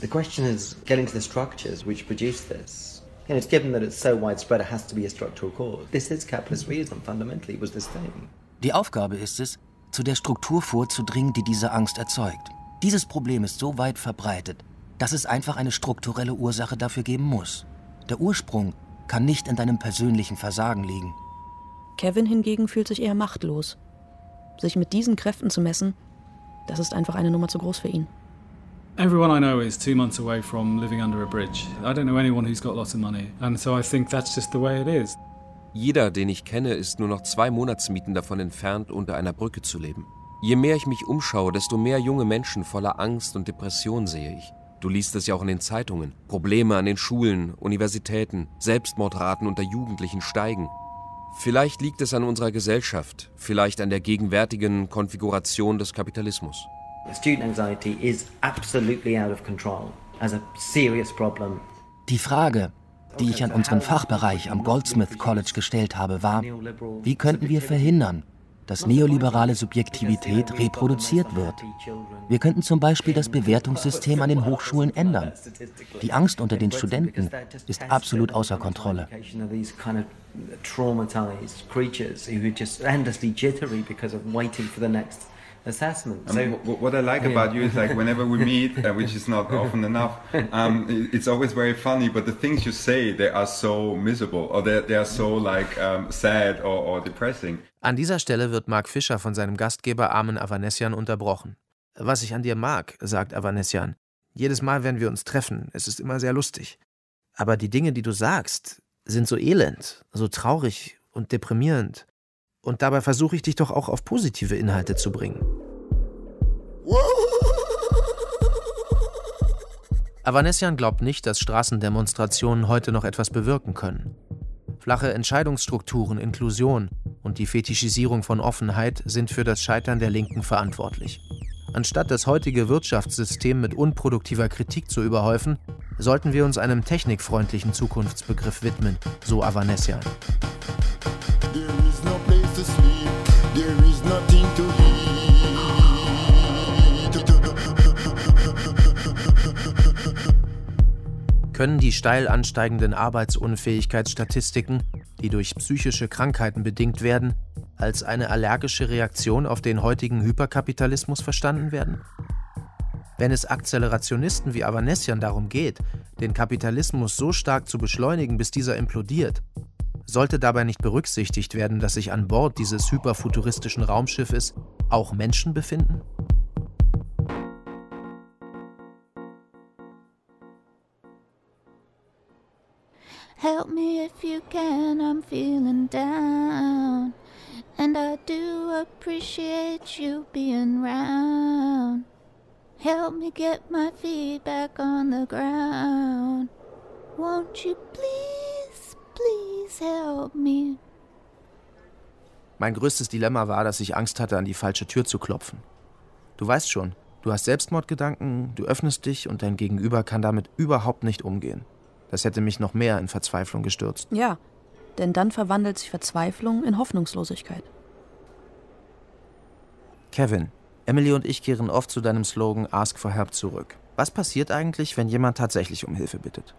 The question is getting to the structures which produce this. And it's given that it's so widespread, it has to be a structural cause. This is capitalist reason, fundamentally, was this thing. Die Aufgabe ist es, zu der Struktur vorzudringen, die diese Angst erzeugt. Dieses Problem ist so weit verbreitet, dass es einfach eine strukturelle Ursache dafür geben muss. Der Ursprung kann nicht in deinem persönlichen Versagen liegen. Kevin hingegen fühlt sich eher machtlos. Sich mit diesen Kräften zu messen, das ist einfach eine Nummer zu groß für ihn. Everyone I know is two months away from living under a bridge. I don't know anyone who's got lots of money. And so I think that's just the way it is. Jeder, den ich kenne, ist nur noch zwei Monatsmieten davon entfernt, unter einer Brücke zu leben. Je mehr ich mich umschaue, desto mehr junge Menschen voller Angst und Depression sehe ich. Du liest es ja auch in den Zeitungen. Probleme an den Schulen, Universitäten, Selbstmordraten unter Jugendlichen steigen. Vielleicht liegt es an unserer Gesellschaft, vielleicht an der gegenwärtigen Konfiguration des Kapitalismus. Die Frage, die ich an unseren Fachbereich am Goldsmith College gestellt habe, war, wie könnten wir verhindern, dass neoliberale Subjektivität reproduziert wird. Wir könnten zum Beispiel das Bewertungssystem an den Hochschulen ändern. Die Angst unter den Studenten ist absolut außer Kontrolle. Traumatized creatures who are just endlessly jittery because of waiting for the next assessment. I mean, wh- what I like about you is like whenever we meet, uh, which is not often enough, um, it- it's always very funny. But the things you say, they are so miserable, or they they are so like um, sad or, or depressing. An dieser Stelle wird Mark Fischer von seinem Gastgeber Armen Avanesian unterbrochen. Was ich an dir mag, sagt Avanesian. Jedes Mal, wenn wir uns treffen, es ist immer sehr lustig. Aber die Dinge, die du sagst, sind so elend, so traurig und deprimierend. Und dabei versuche ich dich doch auch auf positive Inhalte zu bringen. Avanesian glaubt nicht, dass Straßendemonstrationen heute noch etwas bewirken können. Flache Entscheidungsstrukturen, Inklusion und die Fetischisierung von Offenheit sind für das Scheitern der Linken verantwortlich. Anstatt das heutige Wirtschaftssystem mit unproduktiver Kritik zu überhäufen, sollten wir uns einem technikfreundlichen Zukunftsbegriff widmen, so Avanesian. Sleep. There is nothing to Können die steil ansteigenden Arbeitsunfähigkeitsstatistiken, die durch psychische Krankheiten bedingt werden, als eine allergische Reaktion auf den heutigen Hyperkapitalismus verstanden werden? Wenn es Akzelerationisten wie Avanesian darum geht, den Kapitalismus so stark zu beschleunigen, bis dieser implodiert, sollte dabei nicht berücksichtigt werden, dass sich an Bord dieses hyperfuturistischen Raumschiffes auch Menschen befinden? Help me if you can, I'm feeling down. And I do appreciate you being round. Help me get my feet back on the ground. Won't you please, please help me? Mein größtes Dilemma war, dass ich Angst hatte, an die falsche Tür zu klopfen. Du weißt schon, du hast Selbstmordgedanken, du öffnest dich und dein Gegenüber kann damit überhaupt nicht umgehen. Das hätte mich noch mehr in Verzweiflung gestürzt. Ja, denn dann verwandelt sich Verzweiflung in Hoffnungslosigkeit. Kevin, Emily und ich kehren oft zu deinem Slogan Ask for Help zurück. Was passiert eigentlich, wenn jemand tatsächlich um Hilfe bittet?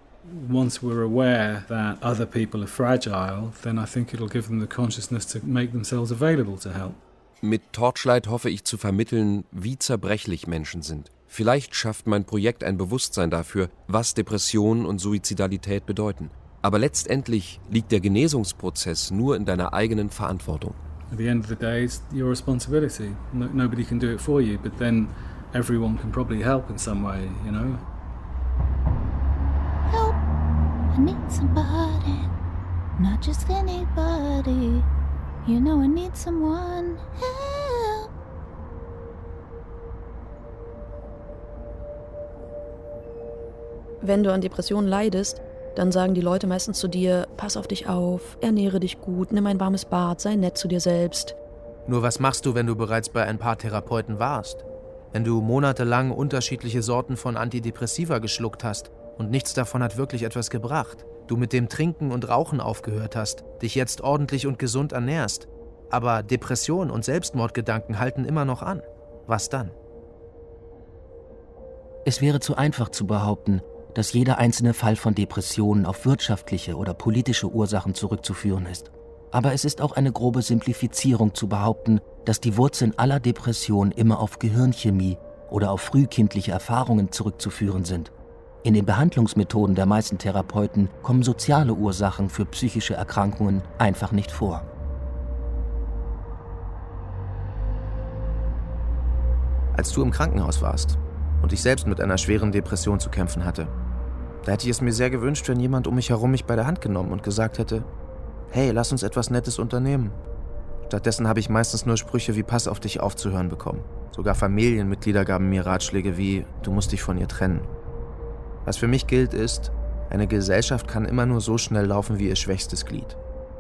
Once we're aware that other people are fragile, then I think it'll give them the consciousness to make themselves available to help. Mit Torchlight hoffe ich zu vermitteln, wie zerbrechlich Menschen sind. Vielleicht schafft mein Projekt ein Bewusstsein dafür, was Depression und Suizidalität bedeuten. Aber letztendlich liegt der Genesungsprozess nur in deiner eigenen Verantwortung. At the end of the day, it's your responsibility. No, nobody can do it for you, but then everyone can probably help in some way, you know? Help, I need somebody, not just anybody. You know I need someone. Help. Wenn du an Depressionen leidest, dann sagen die Leute meistens zu dir, pass auf dich auf, ernähre dich gut, nimm ein warmes Bad, sei nett zu dir selbst. Nur was machst du, wenn du bereits bei ein paar Therapeuten warst? Wenn du monatelang unterschiedliche Sorten von Antidepressiva geschluckt hast und nichts davon hat wirklich etwas gebracht, du mit dem Trinken und Rauchen aufgehört hast, dich jetzt ordentlich und gesund ernährst, aber Depression und Selbstmordgedanken halten immer noch an. Was dann? Es wäre zu einfach zu behaupten, dass jeder einzelne Fall von Depressionen auf wirtschaftliche oder politische Ursachen zurückzuführen ist. Aber es ist auch eine grobe Simplifizierung zu behaupten, dass die Wurzeln aller Depressionen immer auf Gehirnchemie oder auf frühkindliche Erfahrungen zurückzuführen sind. In den Behandlungsmethoden der meisten Therapeuten kommen soziale Ursachen für psychische Erkrankungen einfach nicht vor. Als du im Krankenhaus warst und ich selbst mit einer schweren Depression zu kämpfen hatte, da hätte ich es mir sehr gewünscht, wenn jemand um mich herum mich bei der Hand genommen und gesagt hätte, hey, lass uns etwas Nettes unternehmen. Stattdessen habe ich meistens nur Sprüche wie Pass auf dich aufzuhören bekommen. Sogar Familienmitglieder gaben mir Ratschläge wie Du musst dich von ihr trennen. Was für mich gilt ist, eine Gesellschaft kann immer nur so schnell laufen wie ihr schwächstes Glied.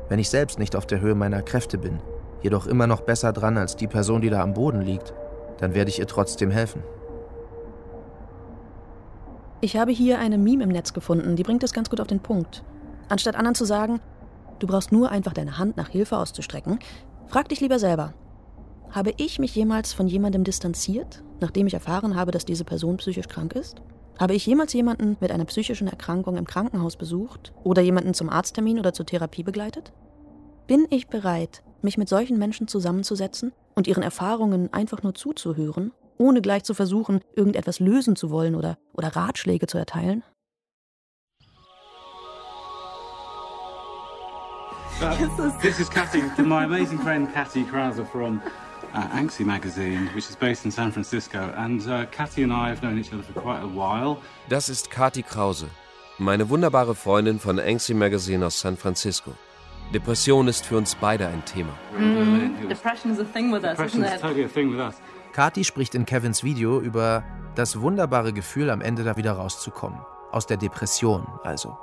Wenn ich selbst nicht auf der Höhe meiner Kräfte bin, jedoch immer noch besser dran als die Person, die da am Boden liegt, dann werde ich ihr trotzdem helfen. Ich habe hier eine Meme im Netz gefunden, die bringt es ganz gut auf den Punkt. Anstatt anderen zu sagen, du brauchst nur einfach deine Hand nach Hilfe auszustrecken, frag dich lieber selber. Habe ich mich jemals von jemandem distanziert, nachdem ich erfahren habe, dass diese Person psychisch krank ist? Habe ich jemals jemanden mit einer psychischen Erkrankung im Krankenhaus besucht oder jemanden zum Arzttermin oder zur Therapie begleitet? Bin ich bereit, mich mit solchen Menschen zusammenzusetzen und ihren Erfahrungen einfach nur zuzuhören, ohne gleich zu versuchen, irgendetwas lösen zu wollen oder, oder Ratschläge zu erteilen? Uh, this is Cathy, my amazing friend Cathy Krauser from uh, Anxie magazine, which is based in San Francisco. And uh, Cathy and I have known each other for quite a while. Das ist Kati Krause, meine wunderbare Freundin von Anxie Magazine aus San Francisco. Depression ist für uns beide ein Thema. Mm, depression is a thing with us, isn't is it? totally a thing with us. Kati spricht in Kevins Video über das wunderbare Gefühl, am Ende da wieder rauszukommen. Aus der Depression also.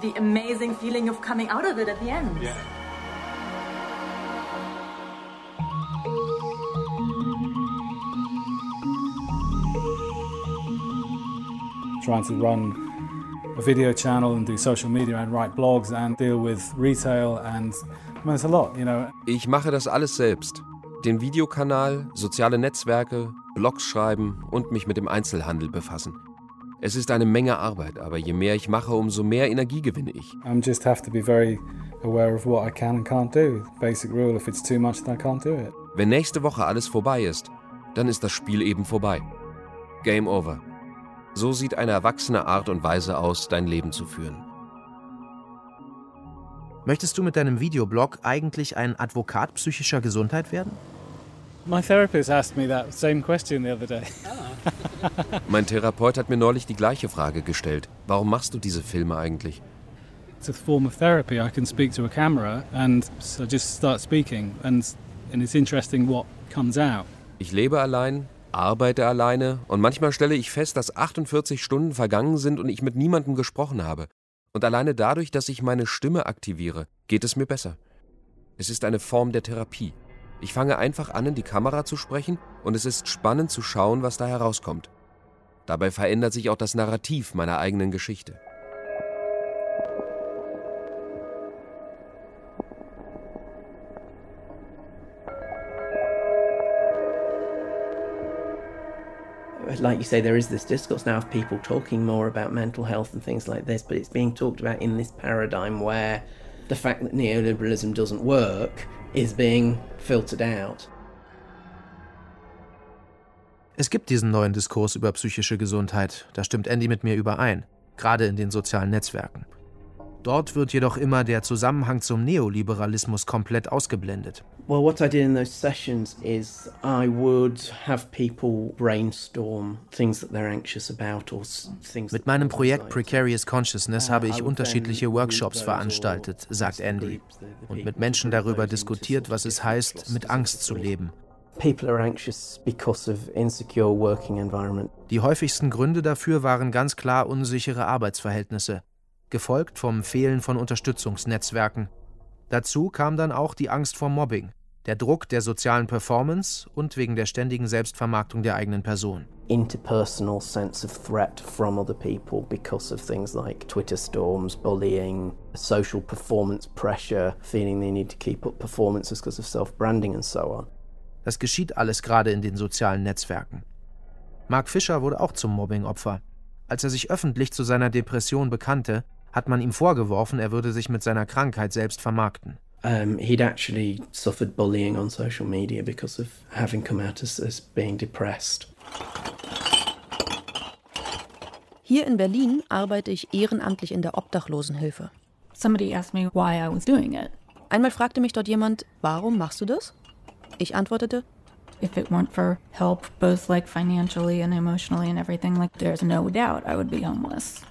The amazing feeling of coming out of it at the end. Trying to run a video channel and do social media and write blogs and deal with retail and I mean, it's a lot, you know. Ich mache das alles selbst. Den Videokanal, soziale Netzwerke, Blogs schreiben und mich mit dem Einzelhandel befassen. Es ist eine Menge Arbeit, aber je mehr ich mache, umso mehr Energie gewinne ich. I just have to be very aware of what I can and can't do. Basic rule, if it's too much, then I can't do it. Wenn nächste Woche alles vorbei ist, dann ist das Spiel eben vorbei. Game over. So sieht eine erwachsene Art und Weise aus, dein Leben zu führen. Möchtest du mit deinem Videoblog eigentlich ein Advokat psychischer Gesundheit werden? My therapist asked me that same question the other day. Mein Therapeut hat mir neulich die gleiche Frage gestellt. Warum machst du diese Filme eigentlich? It's a form of therapy. I can speak to a camera and so just start speaking and and it's interesting what comes out. Ich lebe allein, arbeite alleine und manchmal stelle ich fest, dass 48 Stunden vergangen sind und ich mit niemandem gesprochen habe. Und alleine dadurch, dass ich meine Stimme aktiviere, geht es mir besser. Es ist eine Form der Therapie. Ich fange einfach an, in die Kamera zu sprechen und es ist spannend zu schauen, was da herauskommt. Dabei verändert sich auch das Narrativ meiner eigenen Geschichte. Like you say, there is this discourse now of people talking more about mental health and things like this, but it's being talked about in this paradigm where the fact that neoliberalism doesn't work is being filtered out. Es gibt diesen neuen Diskurs über psychische Gesundheit, da stimmt Andy mit mir überein, gerade in den sozialen Netzwerken. Dort wird jedoch immer der Zusammenhang zum Neoliberalismus komplett ausgeblendet. Well, what I did in those sessions is I would have people brainstorm things that they're anxious about or things. Mit meinem Projekt Precarious Consciousness habe ich unterschiedliche Workshops veranstaltet, sagt Andy, und mit Menschen darüber diskutiert, was es heißt, mit Angst zu leben. People are anxious because of insecure working environment. Die häufigsten Gründe dafür waren ganz klar unsichere Arbeitsverhältnisse, gefolgt vom Fehlen von Unterstützungsnetzwerken Dazu kam dann auch die Angst vor Mobbing, der Druck der sozialen Performance und wegen der ständigen Selbstvermarktung der eigenen Person. Interpersonal sense of threat from other people because of things like Twitter storms, bullying, social performance pressure, feeling they need to keep up performances because of self-branding and so on. Das geschieht alles gerade in den sozialen Netzwerken. Mark Fischer wurde auch zum Mobbing-Opfer. Als er sich öffentlich zu seiner Depression bekannte, hat man ihm vorgeworfen, er würde sich mit seiner Krankheit selbst vermarkten. Um, he'd actually suffered bullying on social media because of having come out as, as being depressed. Hier in Berlin arbeite ich ehrenamtlich in der Obdachlosenhilfe. Somebody asked me why I was doing it. Einmal fragte mich dort jemand, warum machst du das? Ich antwortete, if it weren't for help both like financially and emotionally and everything like there's no doubt I would be homeless.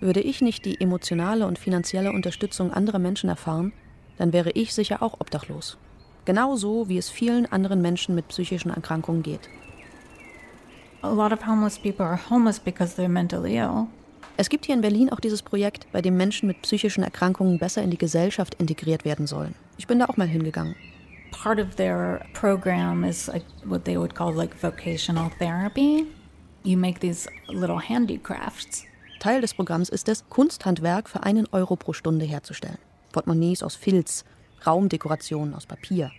Würde ich nicht die emotionale und finanzielle Unterstützung anderer Menschen erfahren, dann wäre ich sicher auch obdachlos. Genauso wie es vielen anderen Menschen mit psychischen Erkrankungen geht. Es gibt hier in Berlin auch dieses Projekt, bei dem Menschen mit psychischen Erkrankungen besser in die Gesellschaft integriert werden sollen. Ich bin da auch mal hingegangen. Part of their program is like what they would call like vocational therapy. You make these little handicrafts Teil des Programms ist es, Kunsthandwerk für einen Euro pro Stunde herzustellen. Portemonnaies aus Filz, Raumdekorationen aus Papier.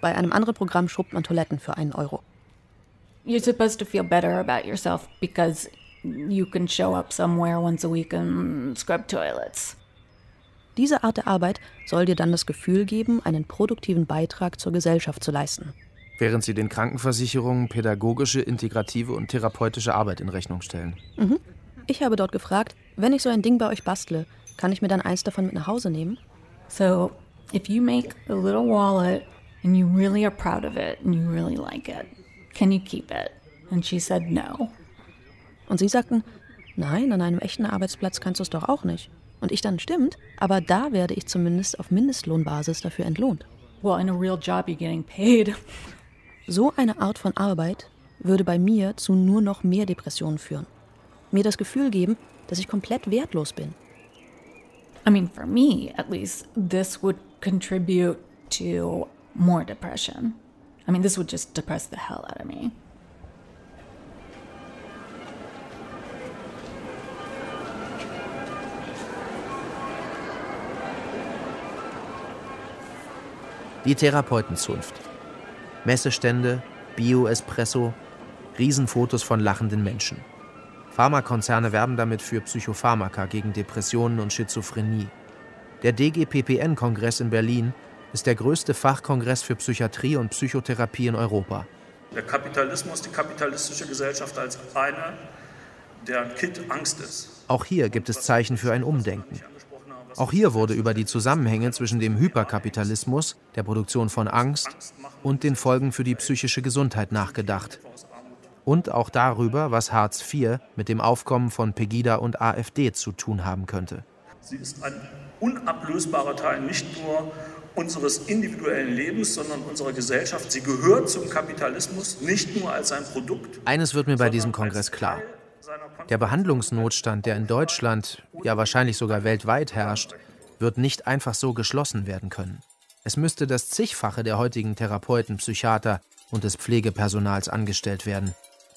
Bei einem anderen Programm schrubbt man Toiletten für einen Euro. You're supposed to feel better about yourself because you can show up somewhere once a week and scrub toilets. Diese Art der Arbeit soll dir dann das Gefühl geben, einen produktiven Beitrag zur Gesellschaft zu leisten. Während sie den Krankenversicherungen pädagogische, integrative und therapeutische Arbeit in Rechnung stellen. Mhm. Ich habe dort gefragt, wenn ich so ein Ding bei euch bastle, kann ich mir dann eins davon mit nach Hause nehmen? So, if you make a little wallet and you really are proud of it and you really like it, can you keep it? And she said no. Und sie sagten, nein, an einem echten Arbeitsplatz kannst du es doch auch nicht. Und ich dann, stimmt, aber da werde ich zumindest auf Mindestlohnbasis dafür entlohnt. Well, in a real job you're getting paid. So eine Art von Arbeit würde bei mir zu nur noch mehr Depressionen führen mir das Gefühl geben, dass ich komplett wertlos bin. I mean, for me, at least, this would contribute to more depression. I mean, this would just depress the hell out of me. Die Therapeutenzunft. Messestände, Bio-Espresso, Riesenfotos von lachenden Menschen. Pharmakonzerne werben damit für Psychopharmaka gegen Depressionen und Schizophrenie. Der DGPPN-Kongress in Berlin ist der größte Fachkongress für Psychiatrie und Psychotherapie in Europa. Der Kapitalismus, die kapitalistische Gesellschaft als eine, deren Kit Angst ist. Auch hier gibt es Zeichen für ein Umdenken. Auch hier wurde über die Zusammenhänge zwischen dem Hyperkapitalismus, der Produktion von Angst und den Folgen für die psychische Gesundheit nachgedacht und auch darüber, was Hartz IV mit dem Aufkommen von Pegida und AfD zu tun haben könnte. Sie ist ein unablösbarer Teil nicht nur unseres individuellen Lebens, sondern unserer Gesellschaft. Sie gehört zum Kapitalismus nicht nur als ein Produkt. Eines wird mir bei diesem Kongress klar. Der Behandlungsnotstand, der in Deutschland, ja wahrscheinlich sogar weltweit herrscht, wird nicht einfach so geschlossen werden können. Es müsste das zigfache der heutigen Therapeuten, Psychiater und des Pflegepersonals angestellt werden.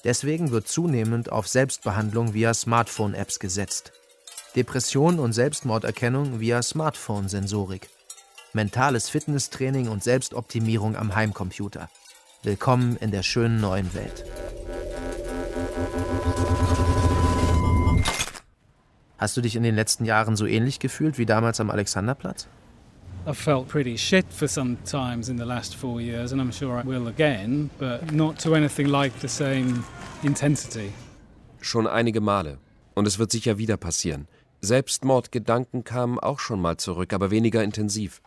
Deswegen wird zunehmend auf Selbstbehandlung via Smartphone-Apps gesetzt. Depression und Selbstmorderkennung via Smartphone-Sensorik. Mentales Fitnesstraining und Selbstoptimierung am Heimcomputer. Willkommen in der schönen neuen Welt. Hast du dich in den letzten Jahren so ähnlich gefühlt wie damals am Alexanderplatz? I've felt pretty shit for some times in the last four years, and I'm sure I will again, but not to anything like the same intensity. Schon einige Male. Und es wird sicher wieder passieren. Selbstmordgedanken kamen auch schon mal zurück, aber weniger intensiv.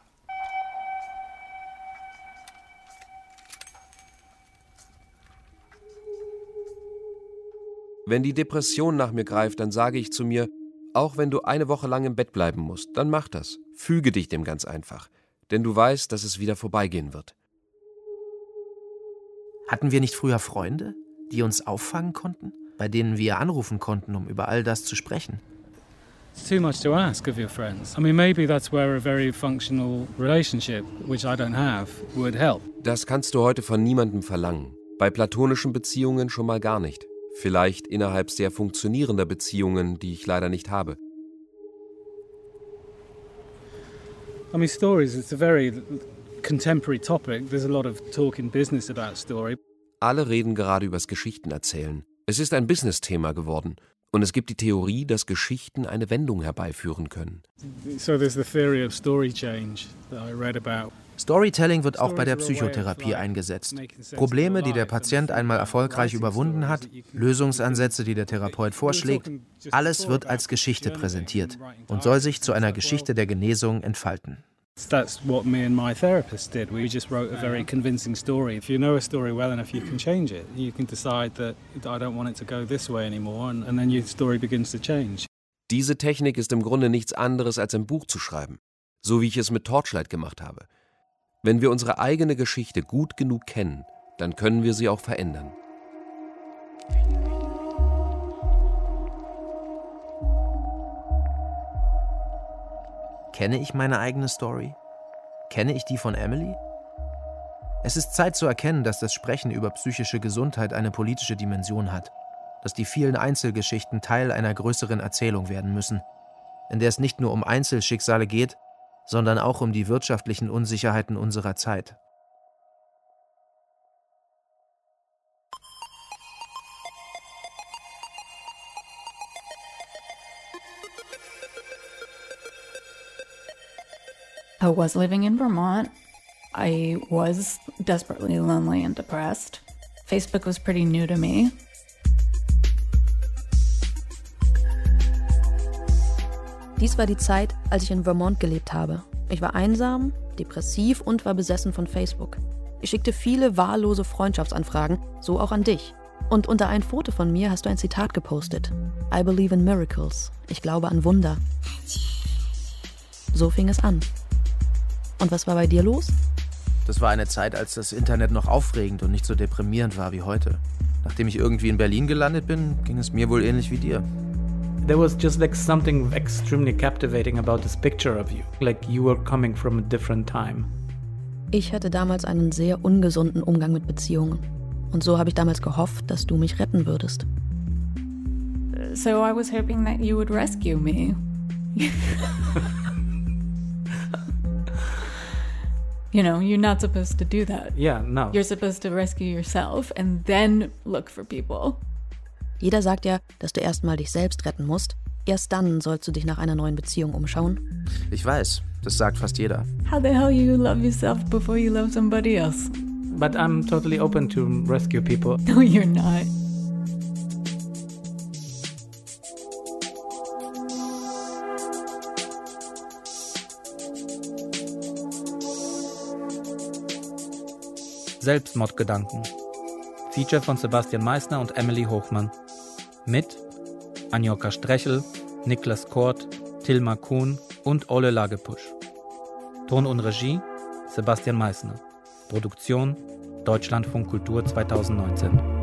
Wenn die Depression nach mir greift, dann sage ich zu mir, auch wenn du eine Woche lang im Bett bleiben musst, dann mach das. Füge dich dem ganz einfach. Denn du weißt, dass es wieder vorbeigehen wird. Hatten wir nicht früher Freunde, die uns auffangen konnten, bei denen wir anrufen konnten, um über all das zu sprechen? It's too much to ask of your friends. I mean, maybe that's where a very functional relationship, which I don't have, would help. Das kannst du heute von niemandem verlangen. Bei platonischen Beziehungen schon mal gar nicht. Vielleicht innerhalb sehr funktionierender Beziehungen, die ich leider nicht habe. I mean, stories, it's a very contemporary topic. There's a lot of talk in business about story. Alle reden gerade übers Geschichtenerzählen. Es ist ein Business-Thema geworden. Und es gibt die Theorie, dass Geschichten eine Wendung herbeiführen können. So there's the theory of story change that I read about. Storytelling wird auch bei der Psychotherapie eingesetzt. Probleme, die der Patient einmal erfolgreich überwunden hat, Lösungsansätze, die der Therapeut vorschlägt, alles wird als Geschichte präsentiert und soll sich zu einer Geschichte der Genesung entfalten. That's what me and my therapist did. We just wrote a very convincing story. If you know a story well enough, you can change it. You can decide that I don't want it to go this way anymore, and, and then your story begins to change. Diese Technik ist im Grunde nichts anderes als ein Buch zu schreiben, so wie ich es mit Torchlight gemacht habe. Wenn wir unsere eigene Geschichte gut genug kennen, dann können wir sie auch verändern. Kenne ich meine eigene Story? Kenne ich die von Emily? Es ist Zeit zu erkennen, dass das Sprechen über psychische Gesundheit eine politische Dimension hat, dass die vielen Einzelgeschichten Teil einer größeren Erzählung werden müssen, in der es nicht nur um Einzelschicksale geht, sondern auch um die wirtschaftlichen Unsicherheiten unserer Zeit. I was living in Vermont. I was desperately lonely and depressed. Facebook was pretty new to me. Dies war die Zeit, als ich in Vermont gelebt habe. Ich war einsam, depressiv und war besessen von Facebook. Ich schickte viele wahllose Freundschaftsanfragen, so auch an dich. Und unter ein Foto von mir hast du ein Zitat gepostet. I believe in miracles. Ich glaube an Wunder. So fing es an. Und was war bei dir los? Das war eine Zeit, als das Internet noch aufregend und nicht so deprimierend war wie heute. Nachdem ich irgendwie in Berlin gelandet bin, ging es mir wohl ähnlich wie dir. There was just like something extremely captivating about this picture of you, like you were coming from a different time. Ich hatte damals einen sehr ungesunden Umgang mit Beziehungen. Und so habe ich damals gehofft, dass du mich retten würdest. So I was hoping that you would rescue me. you know, you're not supposed to do that. Yeah, no. You're supposed to rescue yourself and then look for people. Jeder sagt ja, dass du erstmal dich selbst retten musst. Erst dann sollst du dich nach einer neuen Beziehung umschauen. Ich weiß, das sagt fast jeder. How the hell you love yourself before you love somebody else? But I'm totally open to rescue people. No, you're not. Selbstmordgedanken. Feature von Sebastian Meissner und Emily Hochmann. Mit Anjoka Strechel, Niklas Kort, Tilma Kuhn und Ole Lagepusch. Ton und Regie Sebastian Meissner. Produktion Deutschlandfunk Kultur 2019.